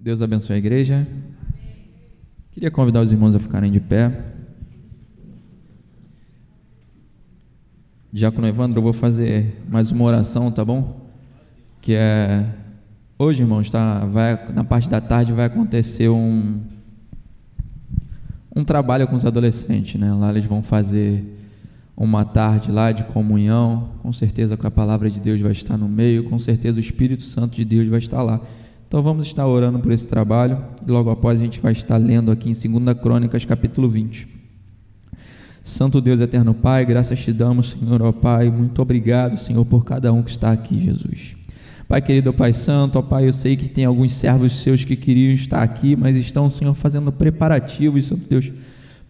Deus abençoe a igreja. Queria convidar os irmãos a ficarem de pé. Diácono Evandro, eu vou fazer mais uma oração, tá bom? Que é hoje, irmãos, tá, vai na parte da tarde vai acontecer um um trabalho com os adolescentes, né? Lá eles vão fazer uma tarde lá de comunhão, com certeza que a palavra de Deus vai estar no meio, com certeza o Espírito Santo de Deus vai estar lá. Então vamos estar orando por esse trabalho e logo após a gente vai estar lendo aqui em 2 Crônicas, capítulo 20. Santo Deus eterno Pai, graças te damos, Senhor, ó Pai, muito obrigado, Senhor, por cada um que está aqui, Jesus. Pai querido, ó Pai Santo, ó Pai, eu sei que tem alguns servos seus que queriam estar aqui, mas estão, Senhor, fazendo preparativos, Santo Deus,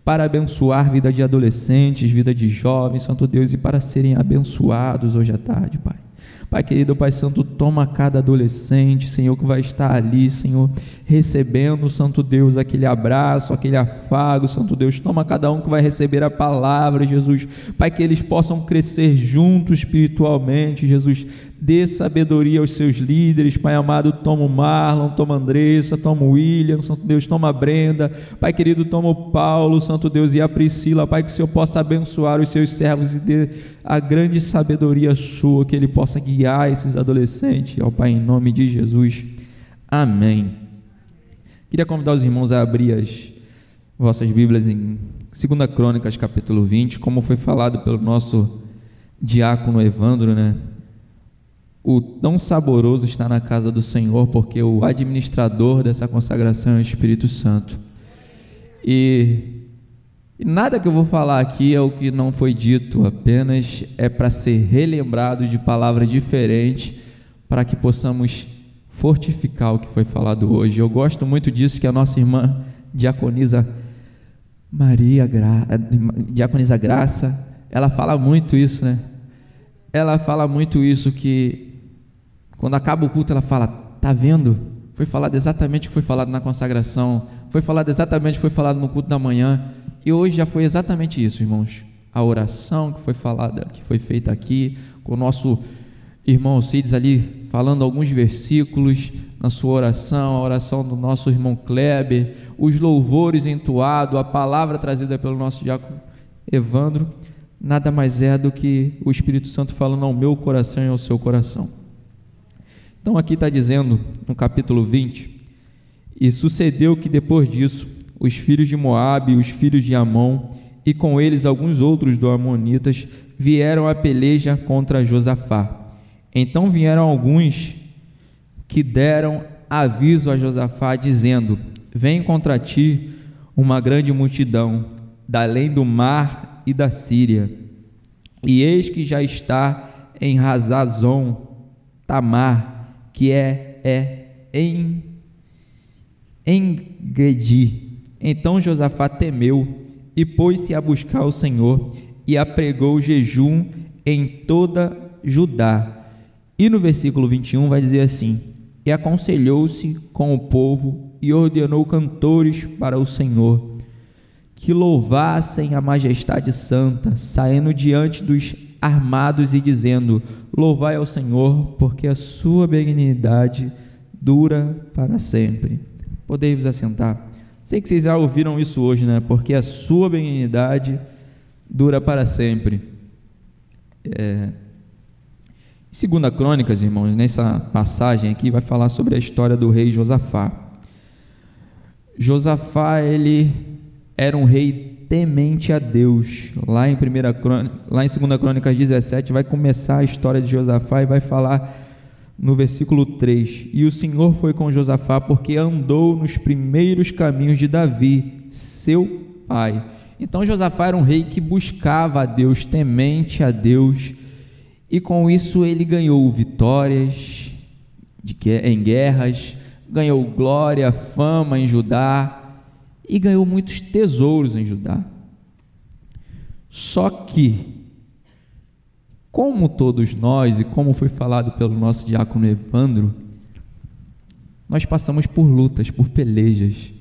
para abençoar vida de adolescentes, vida de jovens, Santo Deus, e para serem abençoados hoje à tarde, Pai. Pai querido, Pai Santo, toma cada adolescente, Senhor, que vai estar ali, Senhor, recebendo, Santo Deus, aquele abraço, aquele afago, Santo Deus, toma cada um que vai receber a palavra, Jesus, Pai, que eles possam crescer juntos espiritualmente, Jesus, dê sabedoria aos seus líderes, Pai amado, toma o Marlon, toma a Andressa, toma o William, Santo Deus, toma a Brenda, Pai querido, toma o Paulo, Santo Deus, e a Priscila, Pai, que o Senhor possa abençoar os seus servos e dê a grande sabedoria sua, que Ele possa guiar esses adolescentes, ó Pai, em nome de Jesus, amém. Queria convidar os irmãos a abrir as vossas Bíblias em 2 Crônicas, capítulo 20, como foi falado pelo nosso diácono Evandro, né? O tão saboroso está na casa do Senhor, porque o administrador dessa consagração é o Espírito Santo. E, e nada que eu vou falar aqui é o que não foi dito, apenas é para ser relembrado de palavras diferentes, para que possamos fortificar o que foi falado hoje. Eu gosto muito disso que a nossa irmã diaconisa Maria Gra... diaconisa Graça, ela fala muito isso, né? Ela fala muito isso que quando acaba o culto, ela fala: Tá vendo? Foi falado exatamente o que foi falado na consagração, foi falado exatamente foi falado no culto da manhã, e hoje já foi exatamente isso, irmãos. A oração que foi falada, que foi feita aqui, com o nosso irmão Alcides ali falando alguns versículos na sua oração, a oração do nosso irmão Kleber, os louvores entoados, a palavra trazida pelo nosso diácono Evandro, nada mais é do que o Espírito Santo falando ao meu coração e ao seu coração. Então aqui está dizendo no capítulo 20: E sucedeu que depois disso, os filhos de Moabe, os filhos de Amon, e com eles alguns outros do Amonitas, vieram a peleja contra Josafá. Então vieram alguns que deram aviso a Josafá, dizendo: Vem contra ti uma grande multidão, da além do mar e da Síria. E eis que já está em Razazon, Tamar, que é, é em Engedi. Então Josafá temeu e pôs-se a buscar o Senhor e apregou jejum em toda Judá. E no versículo 21 vai dizer assim: E aconselhou-se com o povo e ordenou cantores para o Senhor, que louvassem a majestade santa, saindo diante dos armados e dizendo: Louvai ao Senhor, porque a sua benignidade dura para sempre. Podei-vos assentar. Sei que vocês já ouviram isso hoje, né? Porque a sua benignidade dura para sempre. É... Segunda Crônicas, irmãos, nessa passagem aqui vai falar sobre a história do rei Josafá. Josafá, ele era um rei temente a Deus. Lá em, primeira crônica, lá em 2 Crônicas 17 vai começar a história de Josafá e vai falar no versículo 3: E o Senhor foi com Josafá porque andou nos primeiros caminhos de Davi, seu pai. Então Josafá era um rei que buscava a Deus, temente a Deus, e com isso ele ganhou vitórias em guerras, ganhou glória, fama em Judá, e ganhou muitos tesouros em Judá. Só que, como todos nós, e como foi falado pelo nosso diácono Evandro, nós passamos por lutas, por pelejas.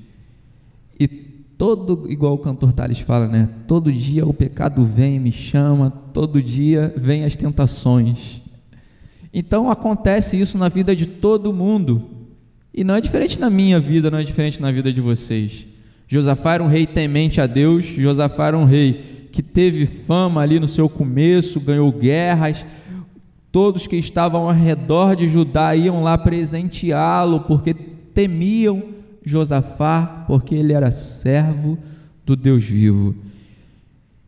E todo, igual o cantor Tales fala, né? Todo dia o pecado vem e me chama, todo dia vem as tentações. Então acontece isso na vida de todo mundo. E não é diferente na minha vida, não é diferente na vida de vocês. Josafá era um rei temente a Deus, Josafá era um rei que teve fama ali no seu começo, ganhou guerras, todos que estavam ao redor de Judá iam lá presenteá-lo, porque temiam Josafá, porque ele era servo do Deus vivo.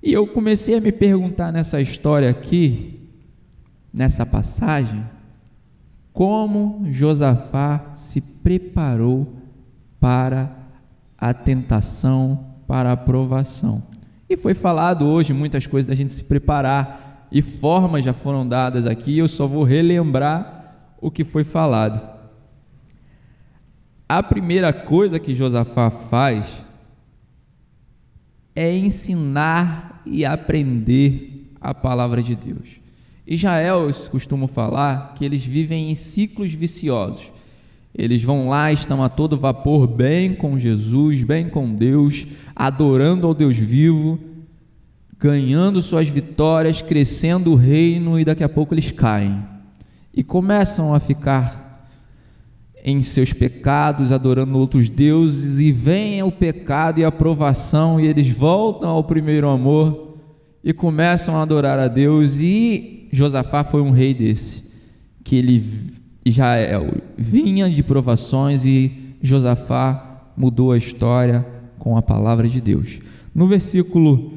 E eu comecei a me perguntar nessa história aqui, nessa passagem, como Josafá se preparou para a tentação, para a provação. E foi falado hoje muitas coisas da gente se preparar, e formas já foram dadas aqui, eu só vou relembrar o que foi falado. A primeira coisa que Josafá faz é ensinar e aprender a palavra de Deus. Israel costuma falar que eles vivem em ciclos viciosos. Eles vão lá, estão a todo vapor, bem com Jesus, bem com Deus, adorando ao Deus vivo, ganhando suas vitórias, crescendo o reino e daqui a pouco eles caem e começam a ficar em seus pecados, adorando outros deuses, e vem o pecado e a provação, e eles voltam ao primeiro amor e começam a adorar a Deus. E Josafá foi um rei desse, que ele Israel vinha de provações e Josafá mudou a história com a palavra de Deus. No versículo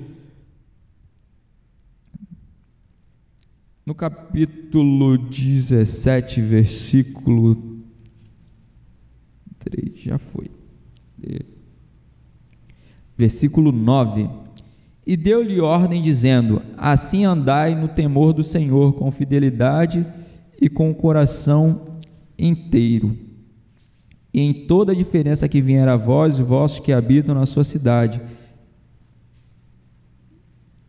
no capítulo 17, versículo 3, já foi. Versículo 9. E deu-lhe ordem dizendo: Assim andai no temor do Senhor com fidelidade e com o coração inteiro. E em toda a diferença que vier a vós vossos que habitam na sua cidade.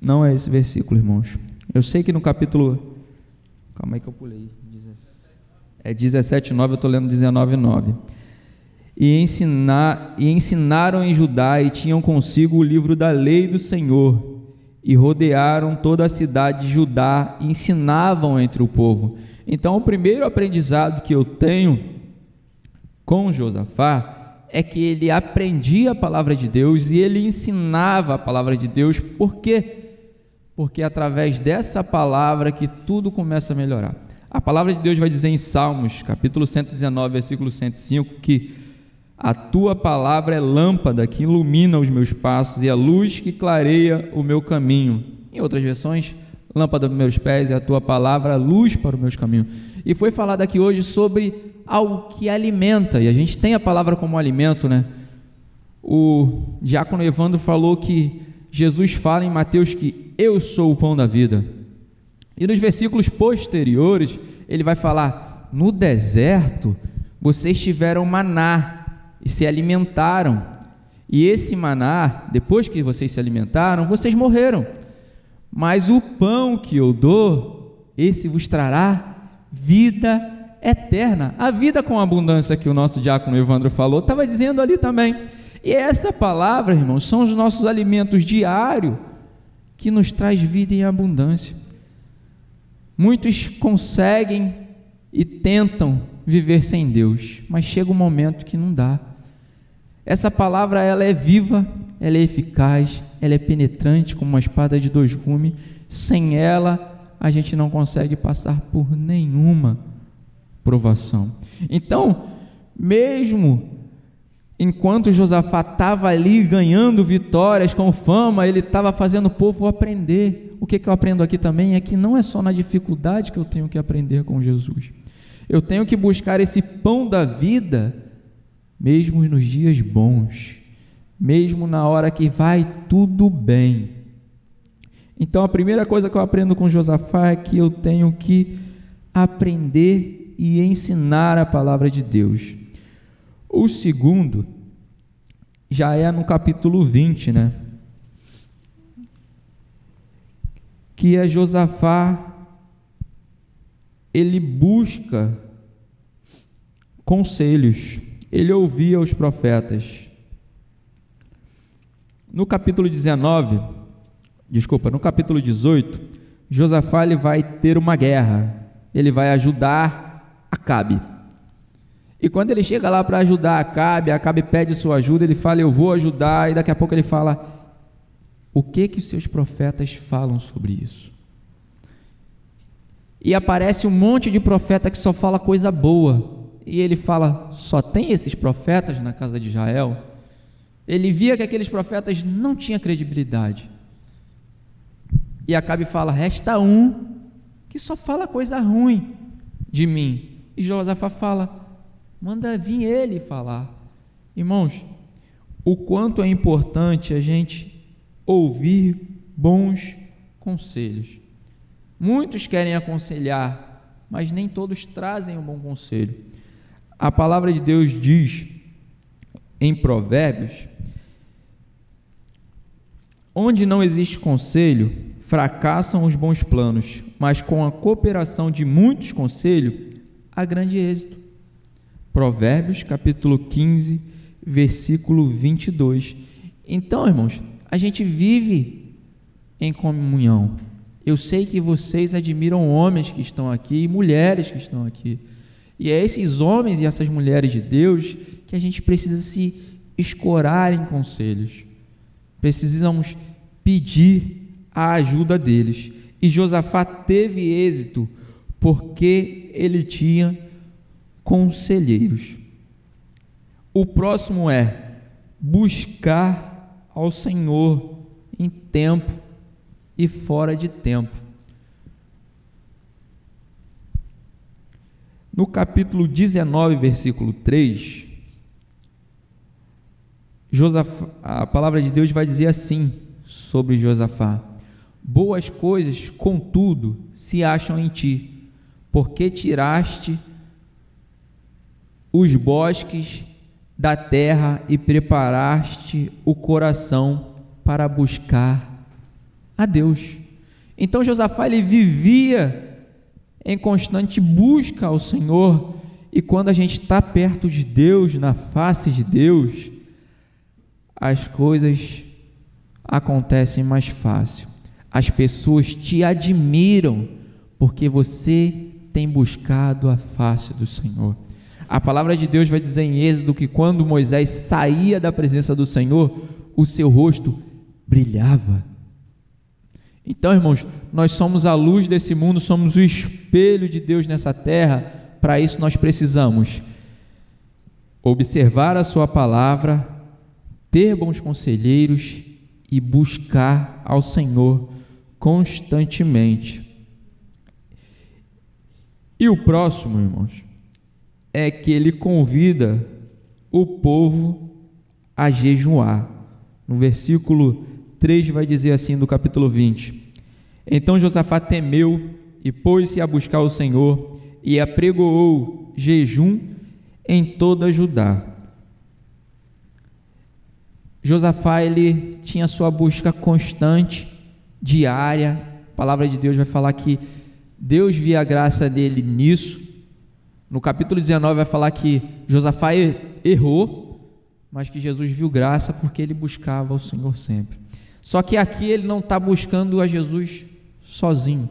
Não é esse versículo, irmãos. Eu sei que no capítulo. Calma aí que eu pulei. É 17, 9, eu estou lendo 19, 9. E, ensinar, e ensinaram em Judá e tinham consigo o livro da lei do Senhor. E rodearam toda a cidade de Judá e ensinavam entre o povo. Então, o primeiro aprendizado que eu tenho com Josafá é que ele aprendia a palavra de Deus e ele ensinava a palavra de Deus, por quê? Porque é através dessa palavra que tudo começa a melhorar. A palavra de Deus vai dizer em Salmos, capítulo 119, versículo 105, que a tua palavra é lâmpada que ilumina os meus passos e a luz que clareia o meu caminho. Em outras versões, lâmpada para meus pés e a tua palavra, luz para os meus caminhos. E foi falado aqui hoje sobre algo que alimenta, e a gente tem a palavra como alimento, né? O diácono Evandro falou que Jesus fala em Mateus que eu sou o pão da vida. E nos versículos posteriores, ele vai falar: no deserto vocês tiveram maná e se alimentaram. E esse maná, depois que vocês se alimentaram, vocês morreram. Mas o pão que eu dou, esse vos trará vida eterna. A vida com abundância que o nosso diácono Evandro falou, estava dizendo ali também. E essa palavra, irmãos, são os nossos alimentos diários que nos traz vida em abundância. Muitos conseguem e tentam viver sem Deus, mas chega um momento que não dá. Essa palavra ela é viva, ela é eficaz, ela é penetrante como uma espada de dois gumes. Sem ela, a gente não consegue passar por nenhuma provação. Então, mesmo enquanto Josafá estava ali ganhando vitórias com fama, ele estava fazendo o povo aprender. O que, que eu aprendo aqui também é que não é só na dificuldade que eu tenho que aprender com Jesus. Eu tenho que buscar esse pão da vida, mesmo nos dias bons mesmo na hora que vai tudo bem. Então a primeira coisa que eu aprendo com Josafá é que eu tenho que aprender e ensinar a palavra de Deus. O segundo já é no capítulo 20, né? Que é Josafá ele busca conselhos. Ele ouvia os profetas. No capítulo 19, desculpa, no capítulo 18, Josafá ele vai ter uma guerra. Ele vai ajudar Acabe. E quando ele chega lá para ajudar Acabe, Acabe pede sua ajuda, ele fala: Eu vou ajudar, e daqui a pouco ele fala: O que que os seus profetas falam sobre isso? E aparece um monte de profeta que só fala coisa boa. E ele fala: Só tem esses profetas na casa de Israel? Ele via que aqueles profetas não tinham credibilidade. E Acabe fala: Resta um que só fala coisa ruim de mim. E Josafá fala: Manda vir ele falar. Irmãos, o quanto é importante a gente ouvir bons conselhos. Muitos querem aconselhar, mas nem todos trazem um bom conselho. A palavra de Deus diz em Provérbios: onde não existe conselho, fracassam os bons planos, mas com a cooperação de muitos conselhos, há grande êxito. Provérbios capítulo 15, versículo 22. Então, irmãos, a gente vive em comunhão. Eu sei que vocês admiram homens que estão aqui e mulheres que estão aqui. E é esses homens e essas mulheres de Deus que a gente precisa se escorar em conselhos. Precisamos pedir a ajuda deles. E Josafá teve êxito porque ele tinha conselheiros. O próximo é buscar ao Senhor em tempo e fora de tempo. No capítulo 19, versículo 3, Josafá, a palavra de Deus vai dizer assim sobre Josafá: Boas coisas, contudo, se acham em ti, porque tiraste os bosques da terra e preparaste o coração para buscar a Deus. Então Josafá ele vivia em constante busca ao Senhor, e quando a gente está perto de Deus, na face de Deus, as coisas acontecem mais fácil. As pessoas te admiram porque você tem buscado a face do Senhor. A palavra de Deus vai dizer em Êxodo que quando Moisés saía da presença do Senhor, o seu rosto brilhava. Então, irmãos, nós somos a luz desse mundo, somos o espelho de Deus nessa terra. Para isso, nós precisamos observar a Sua palavra, ter bons conselheiros e buscar ao Senhor constantemente. E o próximo, irmãos, é que ele convida o povo a jejuar. No versículo 3 vai dizer assim do capítulo 20: Então Josafá temeu e pôs-se a buscar o Senhor e apregoou jejum em toda Judá. Josafá ele tinha sua busca constante, diária. A palavra de Deus vai falar que Deus via a graça dele nisso no capítulo 19 vai falar que Josafá errou, mas que Jesus viu graça porque ele buscava o Senhor sempre. Só que aqui ele não está buscando a Jesus sozinho.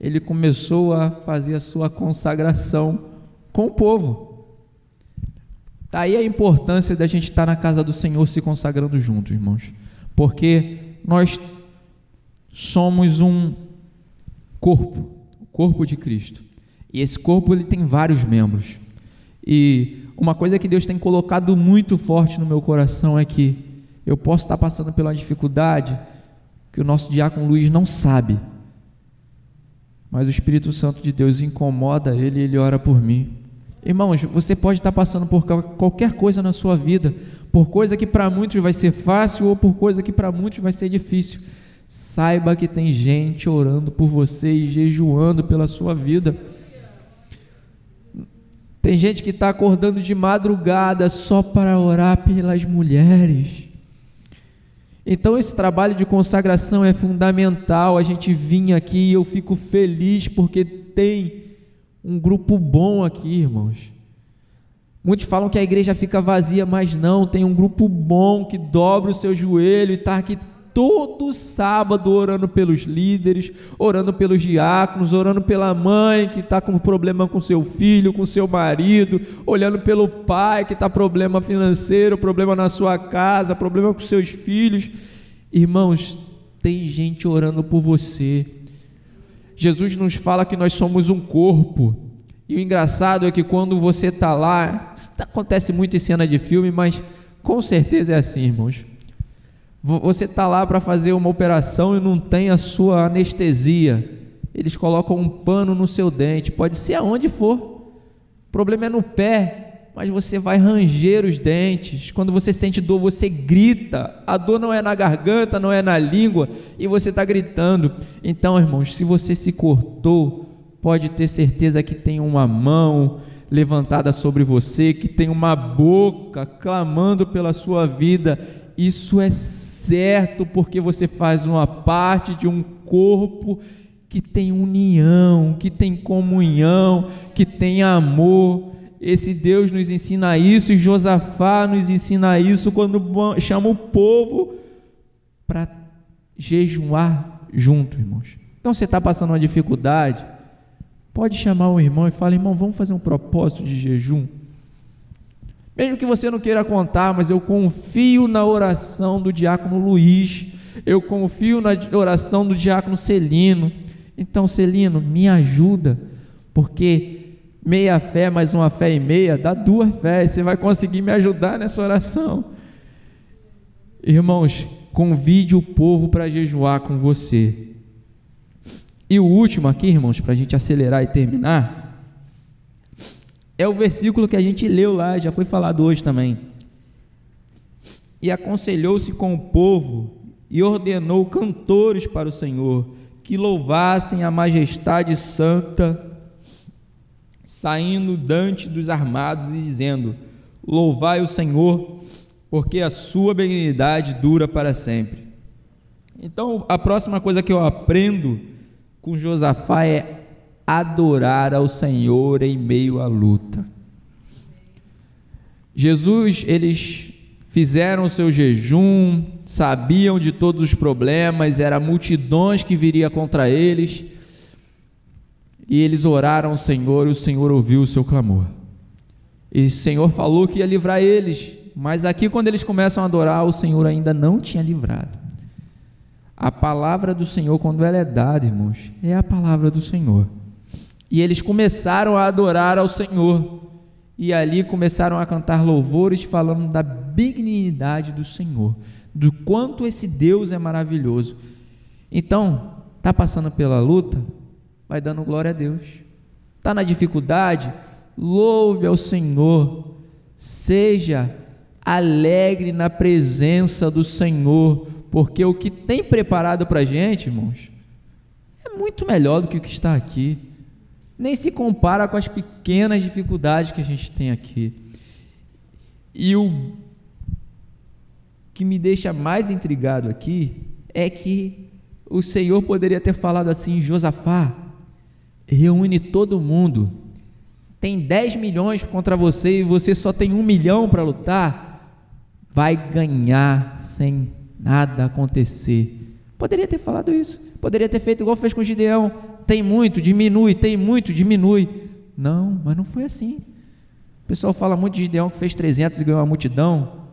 Ele começou a fazer a sua consagração com o povo. Daí a importância da gente estar na casa do Senhor se consagrando juntos, irmãos. Porque nós somos um corpo, o corpo de Cristo. E esse corpo ele tem vários membros. E uma coisa que Deus tem colocado muito forte no meu coração é que eu posso estar passando pela dificuldade que o nosso diácono Luiz não sabe. Mas o Espírito Santo de Deus incomoda ele e ele ora por mim. Irmãos, você pode estar passando por qualquer coisa na sua vida, por coisa que para muitos vai ser fácil ou por coisa que para muitos vai ser difícil. Saiba que tem gente orando por você e jejuando pela sua vida. Tem gente que está acordando de madrugada só para orar pelas mulheres. Então, esse trabalho de consagração é fundamental. A gente vinha aqui e eu fico feliz porque tem um grupo bom aqui, irmãos. Muitos falam que a igreja fica vazia, mas não, tem um grupo bom que dobra o seu joelho e está aqui todo sábado orando pelos líderes, orando pelos diáconos, orando pela mãe que está com problema com seu filho, com seu marido, olhando pelo pai que está problema financeiro, problema na sua casa, problema com seus filhos. Irmãos, tem gente orando por você. Jesus nos fala que nós somos um corpo. E o engraçado é que quando você está lá, acontece muito em cena de filme, mas com certeza é assim, irmãos. Você está lá para fazer uma operação e não tem a sua anestesia. Eles colocam um pano no seu dente, pode ser aonde for. O problema é no pé, mas você vai ranger os dentes. Quando você sente dor, você grita. A dor não é na garganta, não é na língua, e você está gritando. Então, irmãos, se você se cortou, pode ter certeza que tem uma mão levantada sobre você, que tem uma boca clamando pela sua vida. Isso é certo, porque você faz uma parte de um corpo que tem união, que tem comunhão, que tem amor. Esse Deus nos ensina isso, e Josafá nos ensina isso quando chama o povo para jejuar junto, irmãos. Então você está passando uma dificuldade, pode chamar o irmão e falar: irmão, vamos fazer um propósito de jejum. Mesmo que você não queira contar, mas eu confio na oração do diácono Luiz, eu confio na oração do diácono Celino. Então, Celino, me ajuda, porque meia fé mais uma fé e meia dá duas fés. Você vai conseguir me ajudar nessa oração. Irmãos, convide o povo para jejuar com você. E o último aqui, irmãos, para a gente acelerar e terminar é o versículo que a gente leu lá, já foi falado hoje também. E aconselhou-se com o povo e ordenou cantores para o Senhor que louvassem a majestade santa, saindo dante dos armados e dizendo: Louvai o Senhor, porque a sua benignidade dura para sempre. Então, a próxima coisa que eu aprendo com Josafá é adorar ao Senhor em meio à luta. Jesus, eles fizeram o seu jejum, sabiam de todos os problemas, era multidões que viria contra eles, e eles oraram ao Senhor e o Senhor ouviu o seu clamor. E o Senhor falou que ia livrar eles, mas aqui quando eles começam a adorar, o Senhor ainda não tinha livrado. A palavra do Senhor, quando ela é dada, irmãos, é a palavra do Senhor. E eles começaram a adorar ao Senhor. E ali começaram a cantar louvores falando da benignidade do Senhor, do quanto esse Deus é maravilhoso. Então, tá passando pela luta, vai dando glória a Deus. Tá na dificuldade, louve ao Senhor. Seja alegre na presença do Senhor, porque o que tem preparado para a gente, irmãos, é muito melhor do que o que está aqui nem se compara com as pequenas dificuldades que a gente tem aqui. E o que me deixa mais intrigado aqui é que o Senhor poderia ter falado assim: Josafá, reúne todo mundo, tem 10 milhões contra você e você só tem um milhão para lutar, vai ganhar sem nada acontecer. Poderia ter falado isso, poderia ter feito igual fez com Gideão: tem muito, diminui, tem muito, diminui. Não, mas não foi assim. O pessoal fala muito de Gideão que fez 300 e ganhou uma multidão.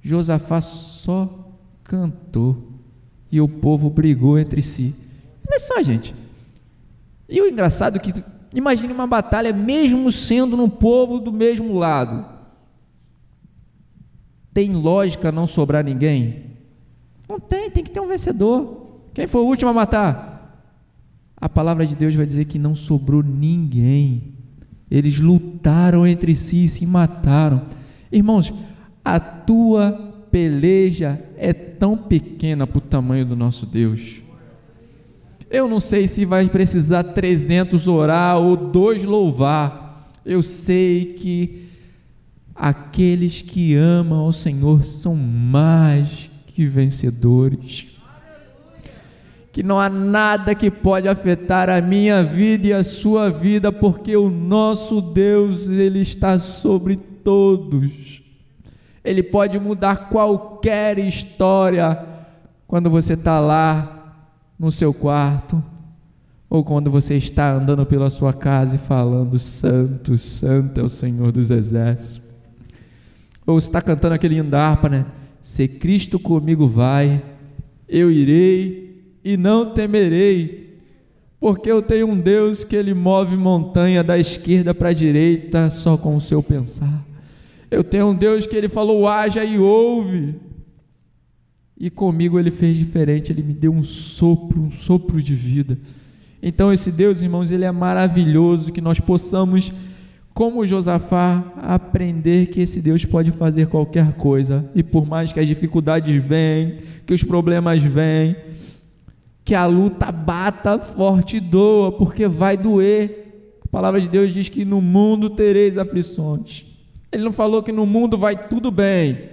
Josafá só cantou e o povo brigou entre si. Olha só, gente. E o engraçado é que, imagine uma batalha, mesmo sendo no povo do mesmo lado. Tem lógica não sobrar ninguém? Não tem, tem que ter um vencedor. Quem foi o último a matar? a palavra de Deus vai dizer que não sobrou ninguém. Eles lutaram entre si e se mataram. Irmãos, a tua peleja é tão pequena para o tamanho do nosso Deus. Eu não sei se vai precisar 300 orar ou dois louvar. Eu sei que aqueles que amam ao Senhor são mais que vencedores que não há nada que pode afetar a minha vida e a sua vida, porque o nosso Deus, ele está sobre todos. Ele pode mudar qualquer história, quando você está lá no seu quarto, ou quando você está andando pela sua casa e falando: Santo, Santo é o Senhor dos Exércitos. Ou você está cantando aquele harpa, né? Se Cristo comigo vai, eu irei e não temerei, porque eu tenho um Deus que ele move montanha da esquerda para a direita só com o seu pensar. Eu tenho um Deus que ele falou: haja e ouve. E comigo ele fez diferente, ele me deu um sopro, um sopro de vida. Então, esse Deus, irmãos, ele é maravilhoso, que nós possamos, como Josafá, aprender que esse Deus pode fazer qualquer coisa, e por mais que as dificuldades venham, que os problemas venham, que a luta bata forte e doa, porque vai doer. A palavra de Deus diz que no mundo tereis aflições. Ele não falou que no mundo vai tudo bem.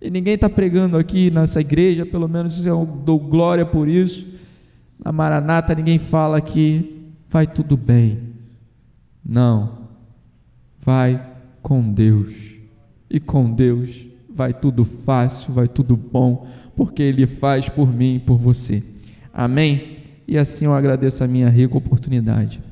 E ninguém está pregando aqui nessa igreja, pelo menos eu dou glória por isso na Maranata ninguém fala que vai tudo bem. Não. Vai com Deus. E com Deus vai tudo fácil, vai tudo bom, porque Ele faz por mim e por você. Amém? E assim eu agradeço a minha rica oportunidade.